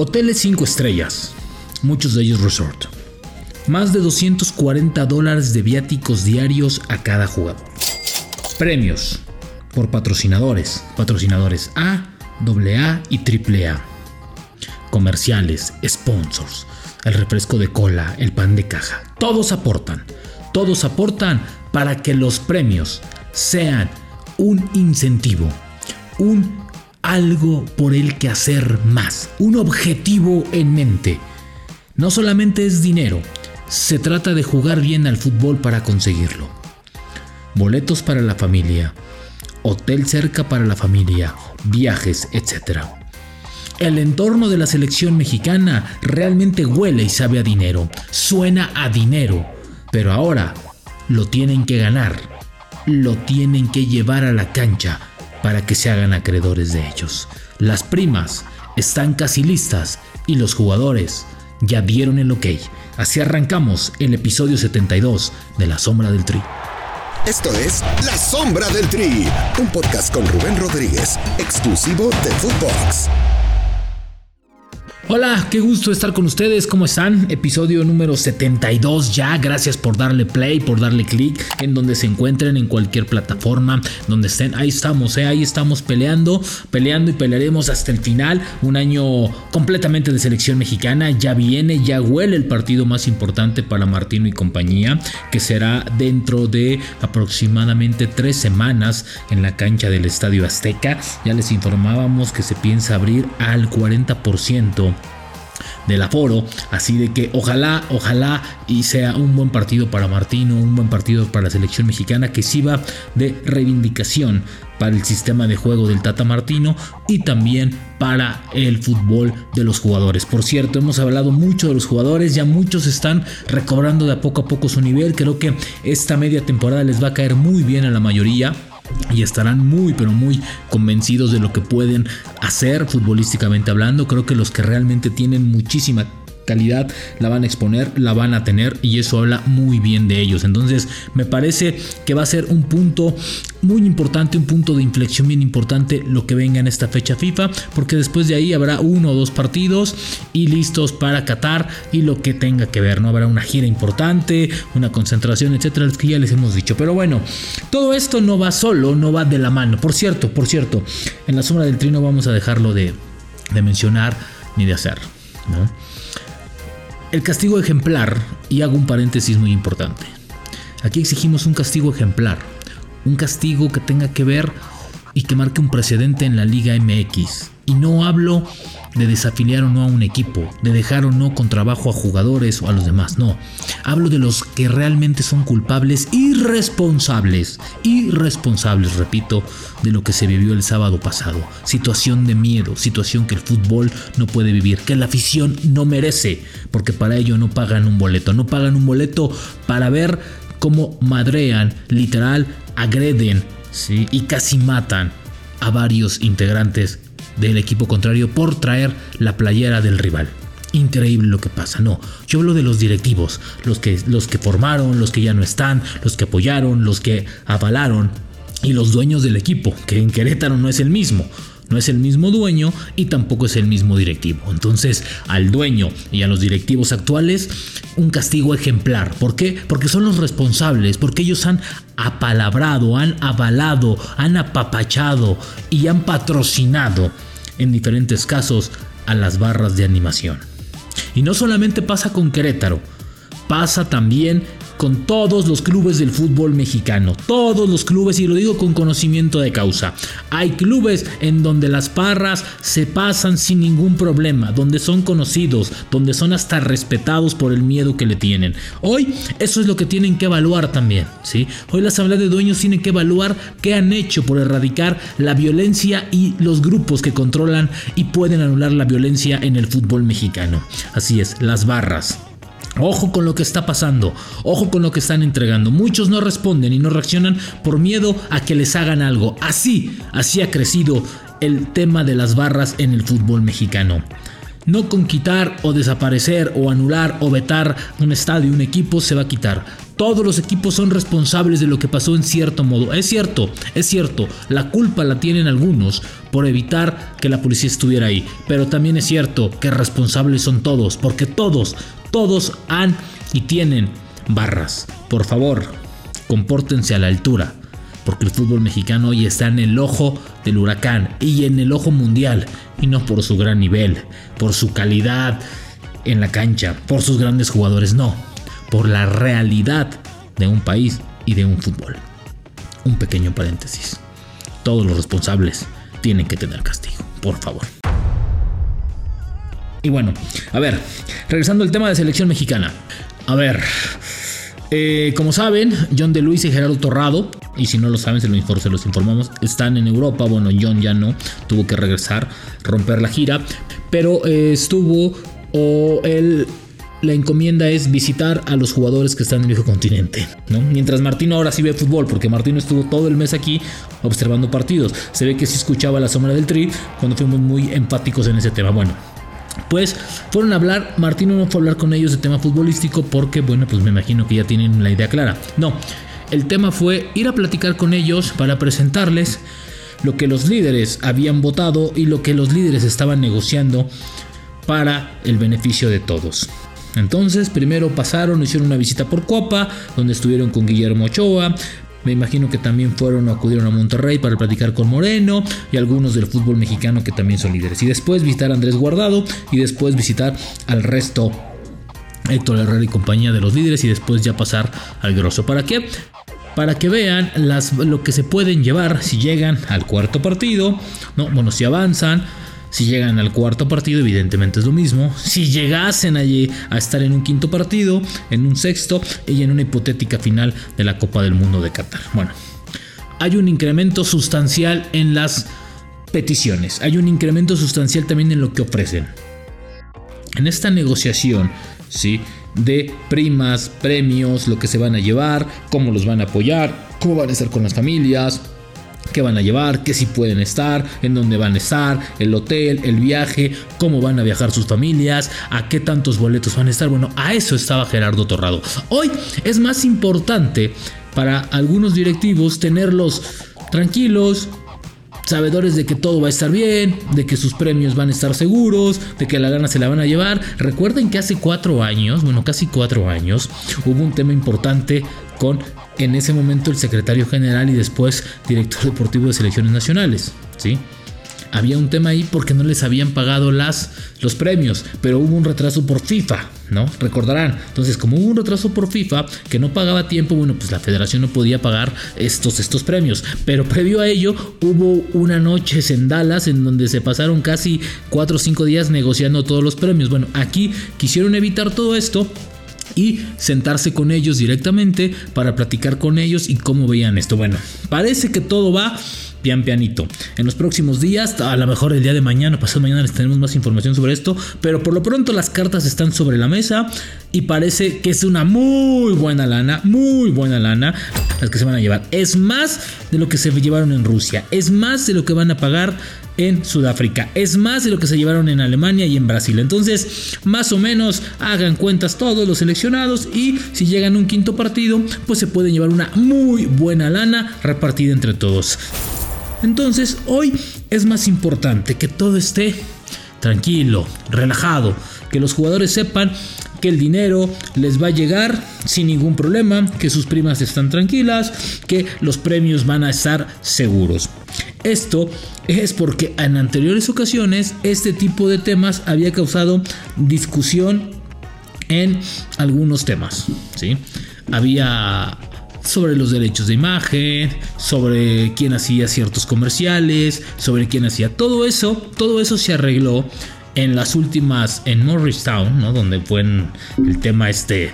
Hoteles 5 estrellas, muchos de ellos resort. Más de 240 dólares de viáticos diarios a cada jugador. Premios por patrocinadores, patrocinadores A, AA y AAA. Comerciales, sponsors, el refresco de cola, el pan de caja. Todos aportan, todos aportan para que los premios sean un incentivo, un algo por el que hacer más, un objetivo en mente. No solamente es dinero, se trata de jugar bien al fútbol para conseguirlo. Boletos para la familia, hotel cerca para la familia, viajes, etc. El entorno de la selección mexicana realmente huele y sabe a dinero, suena a dinero, pero ahora lo tienen que ganar, lo tienen que llevar a la cancha para que se hagan acreedores de ellos. Las primas están casi listas y los jugadores ya dieron el ok. Así arrancamos el episodio 72 de La Sombra del Tri. Esto es La Sombra del Tri, un podcast con Rubén Rodríguez, exclusivo de Footbox. Hola, qué gusto estar con ustedes. ¿Cómo están? Episodio número 72 ya. Gracias por darle play, por darle clic en donde se encuentren, en cualquier plataforma donde estén. Ahí estamos, ¿eh? ahí estamos peleando, peleando y pelearemos hasta el final. Un año completamente de selección mexicana. Ya viene, ya huele el partido más importante para Martino y compañía, que será dentro de aproximadamente tres semanas en la cancha del Estadio Azteca. Ya les informábamos que se piensa abrir al 40% del aforo. Así de que ojalá, ojalá y sea un buen partido para Martino, un buen partido para la selección mexicana que sirva de reivindicación para el sistema de juego del Tata Martino y también para el fútbol de los jugadores. Por cierto, hemos hablado mucho de los jugadores, ya muchos están recobrando de a poco a poco su nivel. Creo que esta media temporada les va a caer muy bien a la mayoría y estarán muy pero muy convencidos de lo que pueden hacer futbolísticamente hablando. Creo que los que realmente tienen muchísima calidad la van a exponer, la van a tener y eso habla muy bien de ellos. Entonces me parece que va a ser un punto muy importante, un punto de inflexión bien importante lo que venga en esta fecha FIFA, porque después de ahí habrá uno o dos partidos y listos para Qatar y lo que tenga que ver, no habrá una gira importante, una concentración, etcétera, que ya les hemos dicho. Pero bueno, todo esto no va solo, no va de la mano. Por cierto, por cierto, en la sombra del trino vamos a dejarlo de, de mencionar ni de hacer, ¿no? El castigo ejemplar, y hago un paréntesis muy importante. Aquí exigimos un castigo ejemplar, un castigo que tenga que ver y que marque un precedente en la Liga MX. Y no hablo de desafiliar o no a un equipo, de dejar o no con trabajo a jugadores o a los demás, no. Hablo de los que realmente son culpables y responsables, irresponsables, repito, de lo que se vivió el sábado pasado. Situación de miedo, situación que el fútbol no puede vivir, que la afición no merece, porque para ello no pagan un boleto, no pagan un boleto para ver cómo madrean, literal, agreden y casi matan a varios integrantes del equipo contrario por traer la playera del rival. Increíble lo que pasa, no. Yo hablo de los directivos, los que, los que formaron, los que ya no están, los que apoyaron, los que avalaron y los dueños del equipo, que en Querétaro no es el mismo no es el mismo dueño y tampoco es el mismo directivo. Entonces, al dueño y a los directivos actuales, un castigo ejemplar. ¿Por qué? Porque son los responsables, porque ellos han apalabrado, han avalado, han apapachado y han patrocinado en diferentes casos a las barras de animación. Y no solamente pasa con Querétaro, pasa también con todos los clubes del fútbol mexicano. Todos los clubes, y lo digo con conocimiento de causa. Hay clubes en donde las parras se pasan sin ningún problema, donde son conocidos, donde son hasta respetados por el miedo que le tienen. Hoy eso es lo que tienen que evaluar también. ¿sí? Hoy la Asamblea de Dueños tienen que evaluar qué han hecho por erradicar la violencia y los grupos que controlan y pueden anular la violencia en el fútbol mexicano. Así es, las barras. Ojo con lo que está pasando, ojo con lo que están entregando. Muchos no responden y no reaccionan por miedo a que les hagan algo. Así, así ha crecido el tema de las barras en el fútbol mexicano. No con quitar o desaparecer o anular o vetar un estadio, un equipo se va a quitar. Todos los equipos son responsables de lo que pasó en cierto modo. Es cierto, es cierto, la culpa la tienen algunos por evitar que la policía estuviera ahí. Pero también es cierto que responsables son todos, porque todos, todos han y tienen barras. Por favor, compórtense a la altura, porque el fútbol mexicano hoy está en el ojo del huracán y en el ojo mundial, y no por su gran nivel, por su calidad en la cancha, por sus grandes jugadores, no por la realidad de un país y de un fútbol. Un pequeño paréntesis. Todos los responsables tienen que tener castigo, por favor. Y bueno, a ver, regresando al tema de selección mexicana. A ver, eh, como saben, John de Luis y Gerardo Torrado, y si no lo saben, se, lo se los informamos, están en Europa. Bueno, John ya no, tuvo que regresar, romper la gira, pero eh, estuvo o él la encomienda es visitar a los jugadores que están en el viejo continente. ¿no? Mientras Martino ahora sí ve fútbol, porque Martino estuvo todo el mes aquí observando partidos. Se ve que sí escuchaba la sombra del tri cuando fuimos muy empáticos en ese tema. Bueno, pues fueron a hablar, Martino no fue a hablar con ellos de tema futbolístico porque, bueno, pues me imagino que ya tienen la idea clara. No, el tema fue ir a platicar con ellos para presentarles lo que los líderes habían votado y lo que los líderes estaban negociando para el beneficio de todos. Entonces, primero pasaron, hicieron una visita por Copa, donde estuvieron con Guillermo Ochoa. Me imagino que también fueron o acudieron a Monterrey para platicar con Moreno y algunos del fútbol mexicano que también son líderes. Y después visitar a Andrés Guardado y después visitar al resto, Héctor Herrera y compañía de los líderes y después ya pasar al grosso. ¿Para qué? Para que vean lo que se pueden llevar si llegan al cuarto partido, ¿no? Bueno, si avanzan, si llegan al cuarto partido, evidentemente es lo mismo. Si llegasen allí a estar en un quinto partido, en un sexto y en una hipotética final de la Copa del Mundo de Qatar. Bueno, hay un incremento sustancial en las peticiones. Hay un incremento sustancial también en lo que ofrecen. En esta negociación, ¿sí? De primas, premios, lo que se van a llevar, cómo los van a apoyar, cómo van a estar con las familias, qué van a llevar, qué si pueden estar, en dónde van a estar, el hotel, el viaje, cómo van a viajar sus familias, a qué tantos boletos van a estar. Bueno, a eso estaba Gerardo Torrado. Hoy es más importante para algunos directivos tenerlos tranquilos, sabedores de que todo va a estar bien, de que sus premios van a estar seguros, de que la gana se la van a llevar. Recuerden que hace cuatro años, bueno, casi cuatro años, hubo un tema importante con en ese momento el secretario general y después director deportivo de selecciones nacionales, ¿sí? Había un tema ahí porque no les habían pagado las, los premios, pero hubo un retraso por FIFA, ¿no? Recordarán. Entonces, como hubo un retraso por FIFA que no pagaba tiempo, bueno, pues la federación no podía pagar estos, estos premios. Pero previo a ello, hubo una noche en Dallas en donde se pasaron casi 4 o 5 días negociando todos los premios. Bueno, aquí quisieron evitar todo esto y sentarse con ellos directamente para platicar con ellos y cómo veían esto. Bueno, parece que todo va pian pianito. En los próximos días, a lo mejor el día de mañana, pasado mañana les tenemos más información sobre esto, pero por lo pronto las cartas están sobre la mesa y parece que es una muy buena lana, muy buena lana las que se van a llevar. Es más de lo que se llevaron en Rusia, es más de lo que van a pagar en Sudáfrica. Es más de lo que se llevaron en Alemania y en Brasil. Entonces, más o menos hagan cuentas todos los seleccionados y si llegan a un quinto partido, pues se pueden llevar una muy buena lana repartida entre todos. Entonces, hoy es más importante que todo esté tranquilo, relajado, que los jugadores sepan que el dinero les va a llegar sin ningún problema, que sus primas están tranquilas, que los premios van a estar seguros. Esto es porque en anteriores ocasiones este tipo de temas había causado discusión en algunos temas, ¿sí? Había sobre los derechos de imagen, sobre quién hacía ciertos comerciales, sobre quién hacía todo eso, todo eso se arregló en las últimas, en Morristown, ¿no? Donde fue el tema este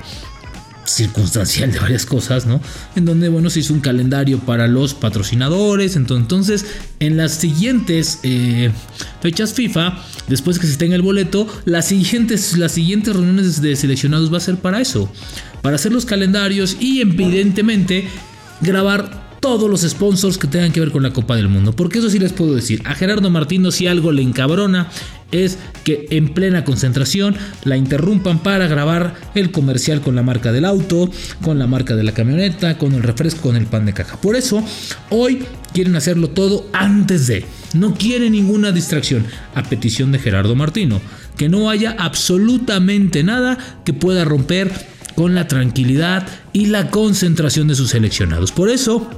circunstancial de varias cosas, ¿no? En donde, bueno, se hizo un calendario para los patrocinadores. Entonces, en las siguientes eh, fechas FIFA, después que se tenga el boleto, las siguientes, las siguientes reuniones de seleccionados va a ser para eso, para hacer los calendarios y evidentemente grabar todos los sponsors que tengan que ver con la Copa del Mundo. Porque eso sí les puedo decir, a Gerardo Martino si algo le encabrona es que en plena concentración la interrumpan para grabar el comercial con la marca del auto, con la marca de la camioneta, con el refresco, con el pan de caja. Por eso, hoy quieren hacerlo todo antes de. No quieren ninguna distracción, a petición de Gerardo Martino. Que no haya absolutamente nada que pueda romper con la tranquilidad y la concentración de sus seleccionados. Por eso,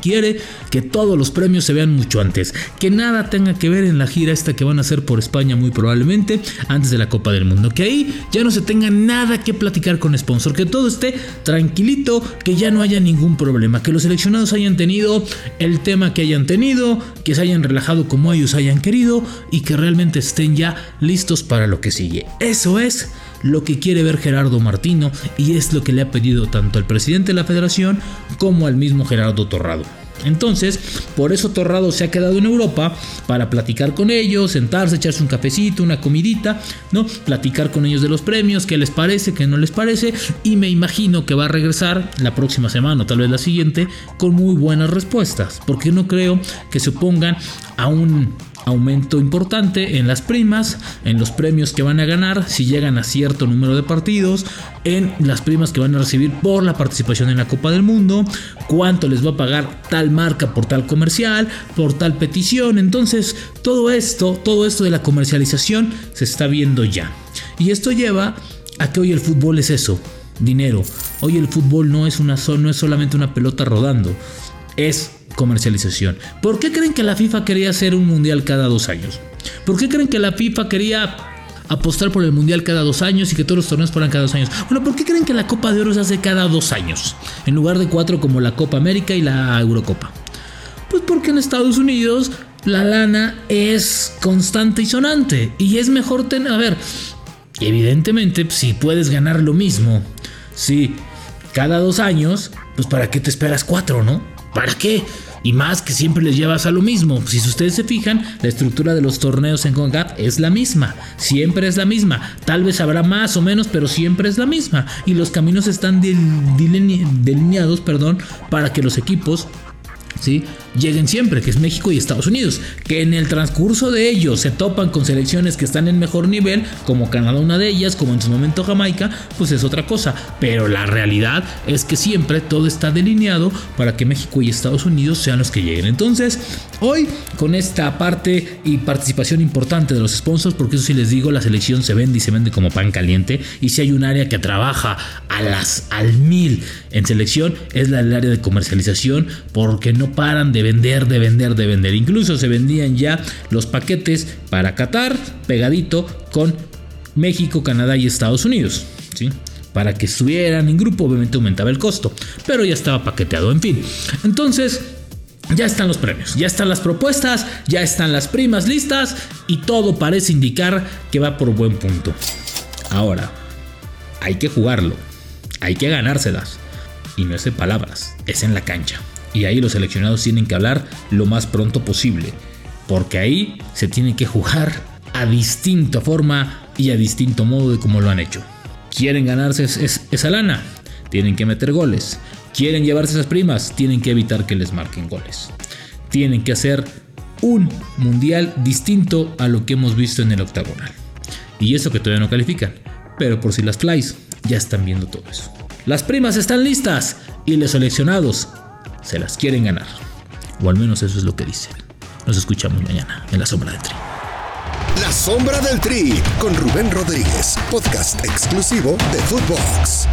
quiere que todos los premios se vean mucho antes, que nada tenga que ver en la gira esta que van a hacer por España muy probablemente antes de la Copa del Mundo, que ahí ya no se tenga nada que platicar con sponsor, que todo esté tranquilito, que ya no haya ningún problema, que los seleccionados hayan tenido el tema que hayan tenido, que se hayan relajado como ellos hayan querido y que realmente estén ya listos para lo que sigue. Eso es lo que quiere ver Gerardo Martino y es lo que le ha pedido tanto al presidente de la federación como al mismo Gerardo Torrado. Entonces, por eso Torrado se ha quedado en Europa para platicar con ellos, sentarse, echarse un cafecito, una comidita, ¿no? Platicar con ellos de los premios, qué les parece, qué no les parece, y me imagino que va a regresar la próxima semana o tal vez la siguiente con muy buenas respuestas, porque no creo que se opongan a un aumento importante en las primas, en los premios que van a ganar si llegan a cierto número de partidos, en las primas que van a recibir por la participación en la Copa del Mundo, cuánto les va a pagar tal marca por tal comercial, por tal petición. Entonces, todo esto, todo esto de la comercialización se está viendo ya. Y esto lleva a que hoy el fútbol es eso, dinero. Hoy el fútbol no es una no es solamente una pelota rodando, es comercialización. ¿Por qué creen que la FIFA quería hacer un mundial cada dos años? ¿Por qué creen que la FIFA quería apostar por el mundial cada dos años y que todos los torneos fueran cada dos años? Bueno, ¿por qué creen que la Copa de Oro se hace cada dos años? En lugar de cuatro como la Copa América y la Eurocopa. Pues porque en Estados Unidos la lana es constante y sonante. Y es mejor tener. A ver, evidentemente, si puedes ganar lo mismo, si cada dos años, pues para qué te esperas cuatro, ¿no? ¿Para qué? Y más que siempre les llevas a lo mismo. Si ustedes se fijan, la estructura de los torneos en CONCACAF es la misma. Siempre es la misma. Tal vez habrá más o menos, pero siempre es la misma. Y los caminos están delineados perdón, para que los equipos ¿sí? lleguen siempre, que es México y Estados Unidos, que en el transcurso de ellos se topan con selecciones que están en mejor nivel, como Canadá una de ellas, como en su momento Jamaica, pues es otra cosa, pero la realidad es que siempre todo está delineado para que México y Estados Unidos sean los que lleguen. Entonces, hoy con esta parte y participación importante de los sponsors, porque eso sí les digo, la selección se vende y se vende como pan caliente, y si hay un área que trabaja a las al mil en selección, es la del área de comercialización, porque paran de vender, de vender, de vender. Incluso se vendían ya los paquetes para Qatar pegadito con México, Canadá y Estados Unidos. ¿sí? Para que estuvieran en grupo, obviamente aumentaba el costo, pero ya estaba paqueteado, en fin. Entonces, ya están los premios, ya están las propuestas, ya están las primas listas y todo parece indicar que va por buen punto. Ahora, hay que jugarlo, hay que ganárselas. Y no es de palabras, es en la cancha. Y ahí los seleccionados tienen que hablar lo más pronto posible. Porque ahí se tiene que jugar a distinta forma y a distinto modo de como lo han hecho. Quieren ganarse esa lana, tienen que meter goles. Quieren llevarse esas primas, tienen que evitar que les marquen goles. Tienen que hacer un mundial distinto a lo que hemos visto en el octagonal. Y eso que todavía no califican. Pero por si las flies, ya están viendo todo eso. Las primas están listas y los seleccionados se las quieren ganar. O al menos eso es lo que dicen. Nos escuchamos mañana en La Sombra del Tri. La Sombra del Tri con Rubén Rodríguez, podcast exclusivo de Footbox.